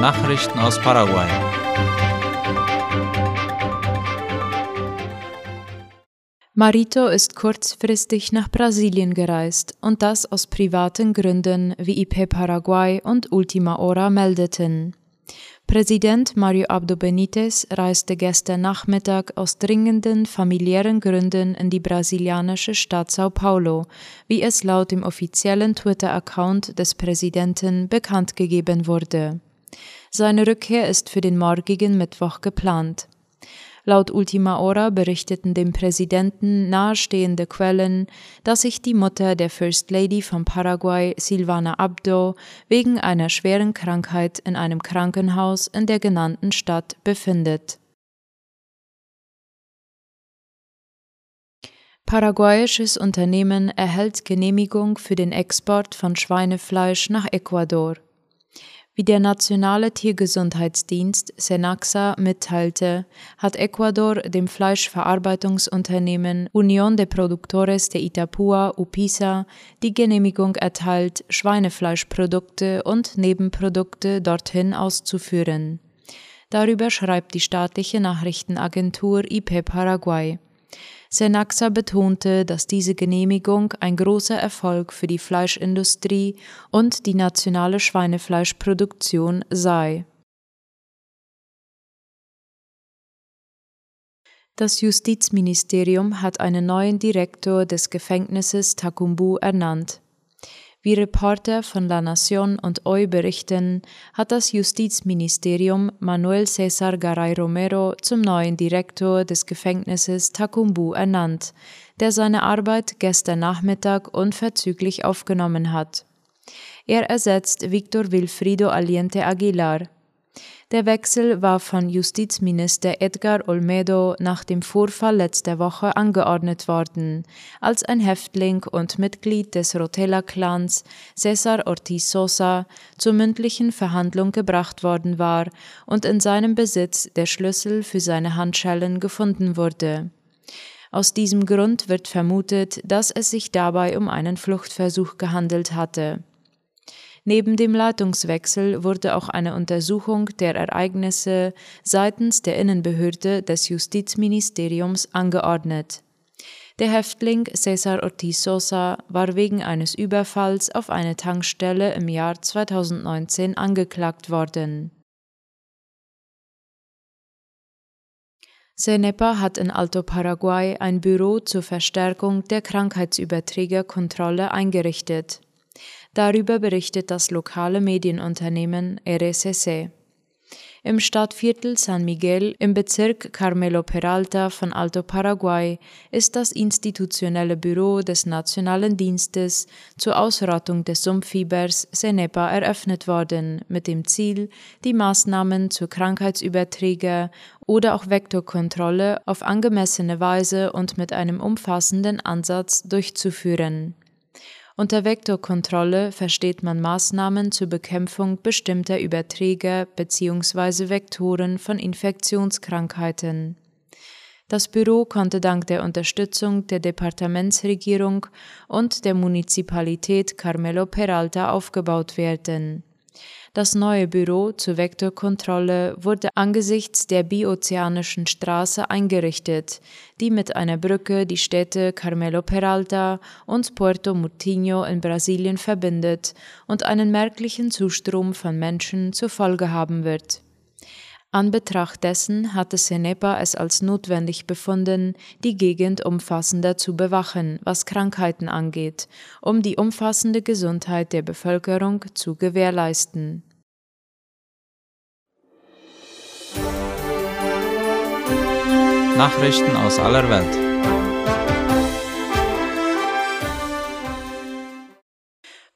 Nachrichten aus Paraguay. Marito ist kurzfristig nach Brasilien gereist und das aus privaten Gründen, wie IP Paraguay und Ultima Hora meldeten. Präsident Mario Abdo Benitez reiste gestern Nachmittag aus dringenden familiären Gründen in die brasilianische Stadt Sao Paulo, wie es laut dem offiziellen Twitter-Account des Präsidenten bekannt gegeben wurde. Seine Rückkehr ist für den morgigen Mittwoch geplant. Laut Ultima Hora berichteten dem Präsidenten nahestehende Quellen, dass sich die Mutter der First Lady von Paraguay, Silvana Abdo, wegen einer schweren Krankheit in einem Krankenhaus in der genannten Stadt befindet. Paraguayisches Unternehmen erhält Genehmigung für den Export von Schweinefleisch nach Ecuador. Wie der nationale Tiergesundheitsdienst Senaxa mitteilte, hat Ecuador dem Fleischverarbeitungsunternehmen Unión de Productores de Itapúa UPISA die Genehmigung erteilt, Schweinefleischprodukte und Nebenprodukte dorthin auszuführen. Darüber schreibt die staatliche Nachrichtenagentur IP Paraguay. Senaxa betonte, dass diese Genehmigung ein großer Erfolg für die Fleischindustrie und die nationale Schweinefleischproduktion sei. Das Justizministerium hat einen neuen Direktor des Gefängnisses Takumbu ernannt. Wie Reporter von La Nación und Hoy berichten, hat das Justizministerium Manuel César Garay Romero zum neuen Direktor des Gefängnisses Takumbu ernannt, der seine Arbeit gestern Nachmittag unverzüglich aufgenommen hat. Er ersetzt Victor Wilfrido Aliente Aguilar, der Wechsel war von Justizminister Edgar Olmedo nach dem Vorfall letzter Woche angeordnet worden, als ein Häftling und Mitglied des Rotella-Clans, Cesar Ortiz Sosa, zur mündlichen Verhandlung gebracht worden war und in seinem Besitz der Schlüssel für seine Handschellen gefunden wurde. Aus diesem Grund wird vermutet, dass es sich dabei um einen Fluchtversuch gehandelt hatte. Neben dem Leitungswechsel wurde auch eine Untersuchung der Ereignisse seitens der Innenbehörde des Justizministeriums angeordnet. Der Häftling Cesar Ortiz Sosa war wegen eines Überfalls auf eine Tankstelle im Jahr 2019 angeklagt worden. Cenepa hat in Alto Paraguay ein Büro zur Verstärkung der Krankheitsüberträgerkontrolle eingerichtet. Darüber berichtet das lokale Medienunternehmen RSS. Im Stadtviertel San Miguel im Bezirk Carmelo Peralta von Alto Paraguay ist das institutionelle Büro des Nationalen Dienstes zur Ausrottung des Sumpffiebers Senepa eröffnet worden, mit dem Ziel, die Maßnahmen zur Krankheitsüberträger oder auch Vektorkontrolle auf angemessene Weise und mit einem umfassenden Ansatz durchzuführen. Unter Vektorkontrolle versteht man Maßnahmen zur Bekämpfung bestimmter Überträger bzw. Vektoren von Infektionskrankheiten. Das Büro konnte dank der Unterstützung der Departementsregierung und der Municipalität Carmelo Peralta aufgebaut werden. Das neue Büro zur Vektorkontrolle wurde angesichts der biozeanischen Straße eingerichtet, die mit einer Brücke die Städte Carmelo Peralta und Puerto Murtinho in Brasilien verbindet und einen merklichen Zustrom von Menschen zur Folge haben wird. An Betracht dessen hatte Senepa es als notwendig befunden, die Gegend umfassender zu bewachen, was Krankheiten angeht, um die umfassende Gesundheit der Bevölkerung zu gewährleisten. Nachrichten aus aller Welt.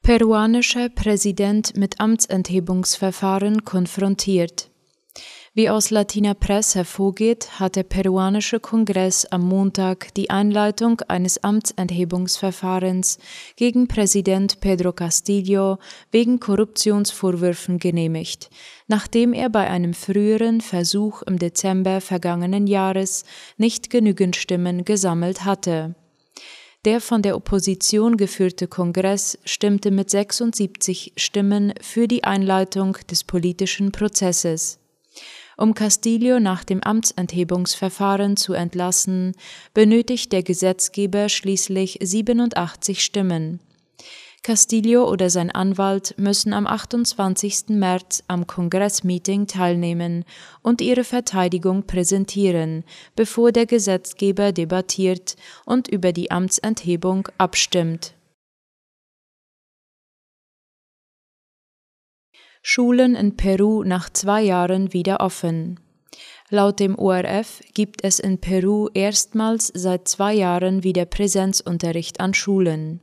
Peruanischer Präsident mit Amtsenthebungsverfahren konfrontiert. Wie aus Latina Press hervorgeht, hat der peruanische Kongress am Montag die Einleitung eines Amtsenthebungsverfahrens gegen Präsident Pedro Castillo wegen Korruptionsvorwürfen genehmigt, nachdem er bei einem früheren Versuch im Dezember vergangenen Jahres nicht genügend Stimmen gesammelt hatte. Der von der Opposition geführte Kongress stimmte mit 76 Stimmen für die Einleitung des politischen Prozesses. Um Castillo nach dem Amtsenthebungsverfahren zu entlassen, benötigt der Gesetzgeber schließlich 87 Stimmen. Castillo oder sein Anwalt müssen am 28. März am Kongressmeeting teilnehmen und ihre Verteidigung präsentieren, bevor der Gesetzgeber debattiert und über die Amtsenthebung abstimmt. Schulen in Peru nach zwei Jahren wieder offen. Laut dem ORF gibt es in Peru erstmals seit zwei Jahren wieder Präsenzunterricht an Schulen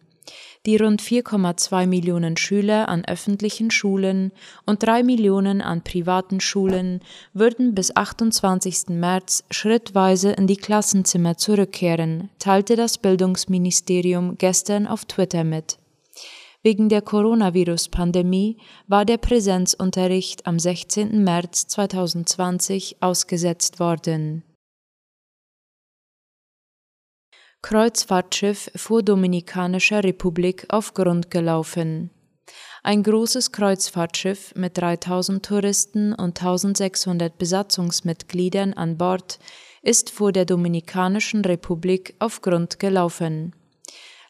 die rund 4,2 Millionen Schüler an öffentlichen Schulen und 3 Millionen an privaten Schulen würden bis 28. März schrittweise in die Klassenzimmer zurückkehren, teilte das Bildungsministerium gestern auf Twitter mit. Wegen der Coronavirus-Pandemie war der Präsenzunterricht am 16. März 2020 ausgesetzt worden. Kreuzfahrtschiff vor Dominikanischer Republik auf Grund gelaufen. Ein großes Kreuzfahrtschiff mit 3000 Touristen und 1600 Besatzungsmitgliedern an Bord ist vor der Dominikanischen Republik auf Grund gelaufen.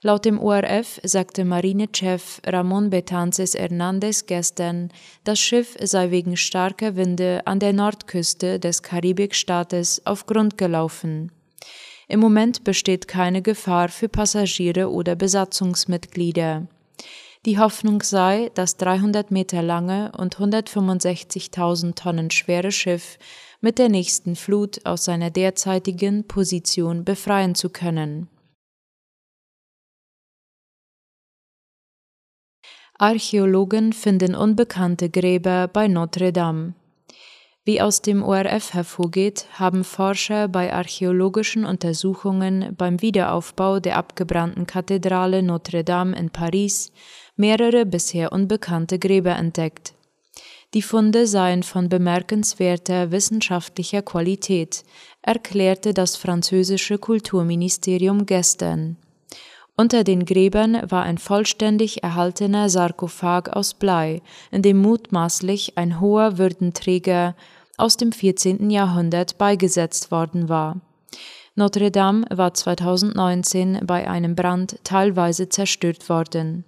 Laut dem ORF sagte Marinechef Ramon Betances Hernandez gestern, das Schiff sei wegen starker Winde an der Nordküste des Karibikstaates auf Grund gelaufen. Im Moment besteht keine Gefahr für Passagiere oder Besatzungsmitglieder. Die Hoffnung sei, das 300 Meter lange und 165.000 Tonnen schwere Schiff mit der nächsten Flut aus seiner derzeitigen Position befreien zu können. Archäologen finden unbekannte Gräber bei Notre Dame. Wie aus dem ORF hervorgeht, haben Forscher bei archäologischen Untersuchungen beim Wiederaufbau der abgebrannten Kathedrale Notre Dame in Paris mehrere bisher unbekannte Gräber entdeckt. Die Funde seien von bemerkenswerter wissenschaftlicher Qualität, erklärte das französische Kulturministerium gestern. Unter den Gräbern war ein vollständig erhaltener Sarkophag aus Blei, in dem mutmaßlich ein hoher Würdenträger aus dem 14. Jahrhundert beigesetzt worden war. Notre Dame war 2019 bei einem Brand teilweise zerstört worden.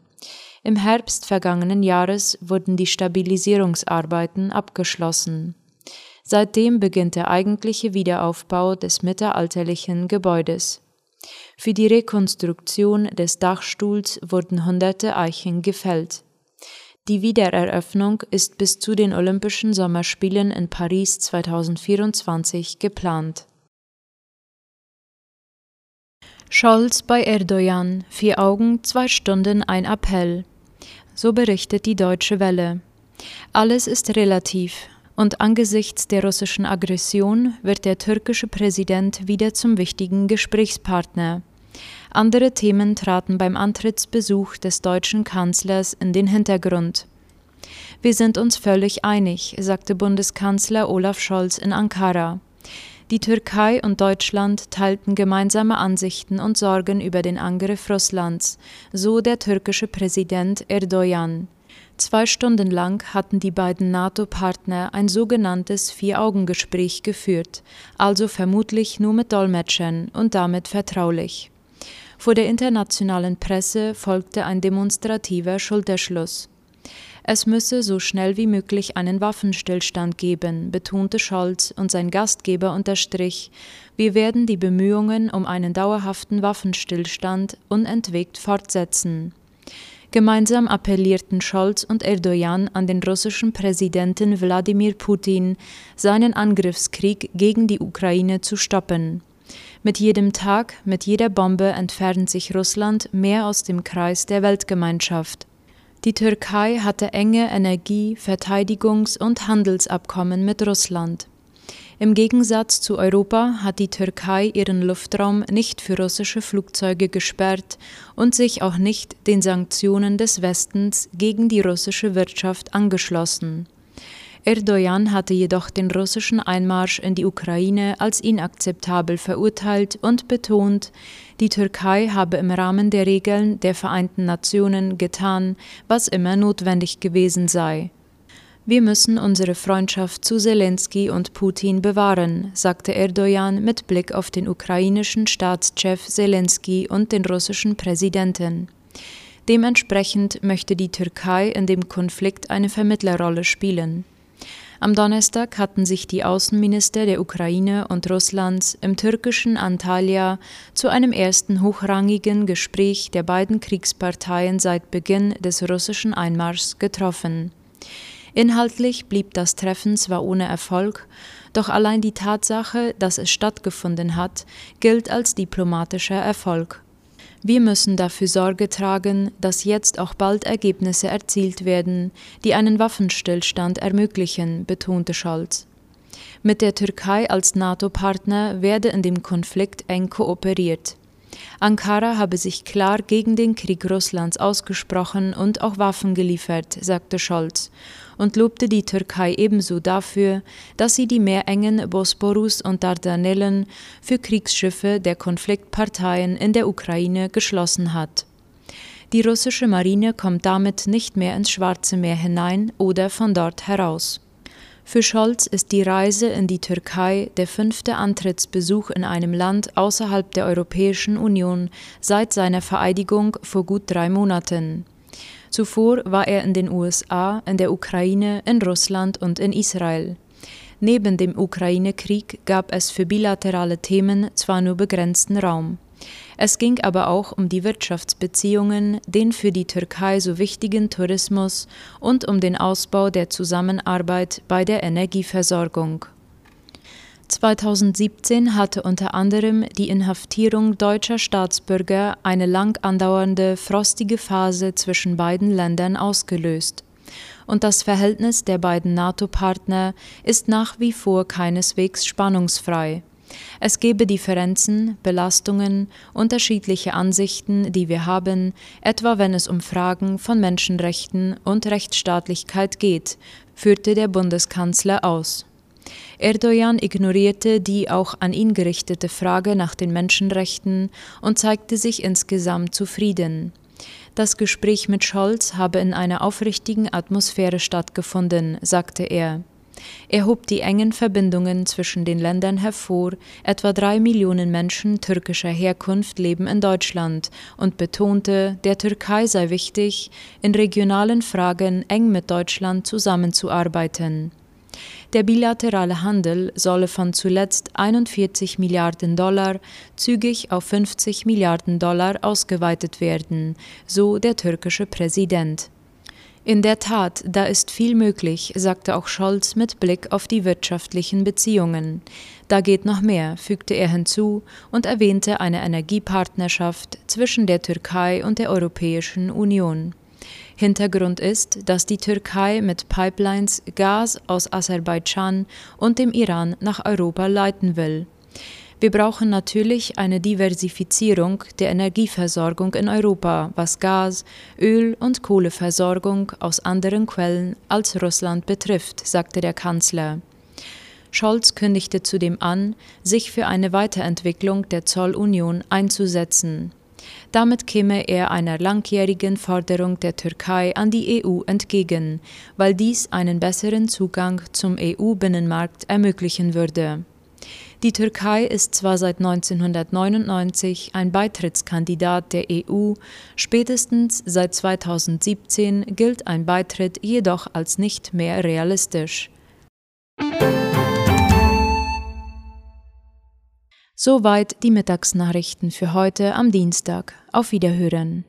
Im Herbst vergangenen Jahres wurden die Stabilisierungsarbeiten abgeschlossen. Seitdem beginnt der eigentliche Wiederaufbau des mittelalterlichen Gebäudes. Für die Rekonstruktion des Dachstuhls wurden hunderte Eichen gefällt. Die Wiedereröffnung ist bis zu den Olympischen Sommerspielen in Paris 2024 geplant. Scholz bei Erdogan, vier Augen, zwei Stunden, ein Appell. So berichtet die Deutsche Welle. Alles ist relativ, und angesichts der russischen Aggression wird der türkische Präsident wieder zum wichtigen Gesprächspartner. Andere Themen traten beim Antrittsbesuch des deutschen Kanzlers in den Hintergrund. Wir sind uns völlig einig, sagte Bundeskanzler Olaf Scholz in Ankara. Die Türkei und Deutschland teilten gemeinsame Ansichten und Sorgen über den Angriff Russlands, so der türkische Präsident Erdogan. Zwei Stunden lang hatten die beiden NATO-Partner ein sogenanntes Vier-Augen-Gespräch geführt, also vermutlich nur mit Dolmetschern und damit vertraulich. Vor der internationalen Presse folgte ein demonstrativer Schulterschluss. Es müsse so schnell wie möglich einen Waffenstillstand geben, betonte Scholz und sein Gastgeber unterstrich, wir werden die Bemühungen um einen dauerhaften Waffenstillstand unentwegt fortsetzen. Gemeinsam appellierten Scholz und Erdogan an den russischen Präsidenten Wladimir Putin, seinen Angriffskrieg gegen die Ukraine zu stoppen. Mit jedem Tag, mit jeder Bombe entfernt sich Russland mehr aus dem Kreis der Weltgemeinschaft. Die Türkei hatte enge Energie-, Verteidigungs- und Handelsabkommen mit Russland. Im Gegensatz zu Europa hat die Türkei ihren Luftraum nicht für russische Flugzeuge gesperrt und sich auch nicht den Sanktionen des Westens gegen die russische Wirtschaft angeschlossen. Erdogan hatte jedoch den russischen Einmarsch in die Ukraine als inakzeptabel verurteilt und betont, die Türkei habe im Rahmen der Regeln der Vereinten Nationen getan, was immer notwendig gewesen sei. Wir müssen unsere Freundschaft zu Zelensky und Putin bewahren, sagte Erdogan mit Blick auf den ukrainischen Staatschef Zelensky und den russischen Präsidenten. Dementsprechend möchte die Türkei in dem Konflikt eine Vermittlerrolle spielen. Am Donnerstag hatten sich die Außenminister der Ukraine und Russlands im türkischen Antalya zu einem ersten hochrangigen Gespräch der beiden Kriegsparteien seit Beginn des russischen Einmarschs getroffen. Inhaltlich blieb das Treffen zwar ohne Erfolg, doch allein die Tatsache, dass es stattgefunden hat, gilt als diplomatischer Erfolg. Wir müssen dafür Sorge tragen, dass jetzt auch bald Ergebnisse erzielt werden, die einen Waffenstillstand ermöglichen, betonte Scholz. Mit der Türkei als NATO-Partner werde in dem Konflikt eng kooperiert. Ankara habe sich klar gegen den Krieg Russlands ausgesprochen und auch Waffen geliefert, sagte Scholz und lobte die Türkei ebenso dafür, dass sie die Meerengen Bosporus und Dardanellen für Kriegsschiffe der Konfliktparteien in der Ukraine geschlossen hat. Die russische Marine kommt damit nicht mehr ins Schwarze Meer hinein oder von dort heraus. Für Scholz ist die Reise in die Türkei der fünfte Antrittsbesuch in einem Land außerhalb der Europäischen Union seit seiner Vereidigung vor gut drei Monaten. Zuvor war er in den USA, in der Ukraine, in Russland und in Israel. Neben dem Ukraine-Krieg gab es für bilaterale Themen zwar nur begrenzten Raum. Es ging aber auch um die Wirtschaftsbeziehungen, den für die Türkei so wichtigen Tourismus und um den Ausbau der Zusammenarbeit bei der Energieversorgung. 2017 hatte unter anderem die Inhaftierung deutscher Staatsbürger eine lang andauernde frostige Phase zwischen beiden Ländern ausgelöst. Und das Verhältnis der beiden NATO-Partner ist nach wie vor keineswegs spannungsfrei. Es gebe Differenzen, Belastungen, unterschiedliche Ansichten, die wir haben, etwa wenn es um Fragen von Menschenrechten und Rechtsstaatlichkeit geht, führte der Bundeskanzler aus. Erdogan ignorierte die auch an ihn gerichtete Frage nach den Menschenrechten und zeigte sich insgesamt zufrieden. Das Gespräch mit Scholz habe in einer aufrichtigen Atmosphäre stattgefunden, sagte er. Er hob die engen Verbindungen zwischen den Ländern hervor, etwa drei Millionen Menschen türkischer Herkunft leben in Deutschland und betonte, der Türkei sei wichtig, in regionalen Fragen eng mit Deutschland zusammenzuarbeiten. Der bilaterale Handel solle von zuletzt 41 Milliarden Dollar zügig auf 50 Milliarden Dollar ausgeweitet werden, so der türkische Präsident. In der Tat, da ist viel möglich, sagte auch Scholz mit Blick auf die wirtschaftlichen Beziehungen. Da geht noch mehr, fügte er hinzu und erwähnte eine Energiepartnerschaft zwischen der Türkei und der Europäischen Union. Hintergrund ist, dass die Türkei mit Pipelines Gas aus Aserbaidschan und dem Iran nach Europa leiten will. Wir brauchen natürlich eine Diversifizierung der Energieversorgung in Europa, was Gas, Öl und Kohleversorgung aus anderen Quellen als Russland betrifft, sagte der Kanzler. Scholz kündigte zudem an, sich für eine Weiterentwicklung der Zollunion einzusetzen. Damit käme er einer langjährigen Forderung der Türkei an die EU entgegen, weil dies einen besseren Zugang zum EU-Binnenmarkt ermöglichen würde. Die Türkei ist zwar seit 1999 ein Beitrittskandidat der EU, spätestens seit 2017 gilt ein Beitritt jedoch als nicht mehr realistisch. Soweit die Mittagsnachrichten für heute am Dienstag. Auf Wiederhören.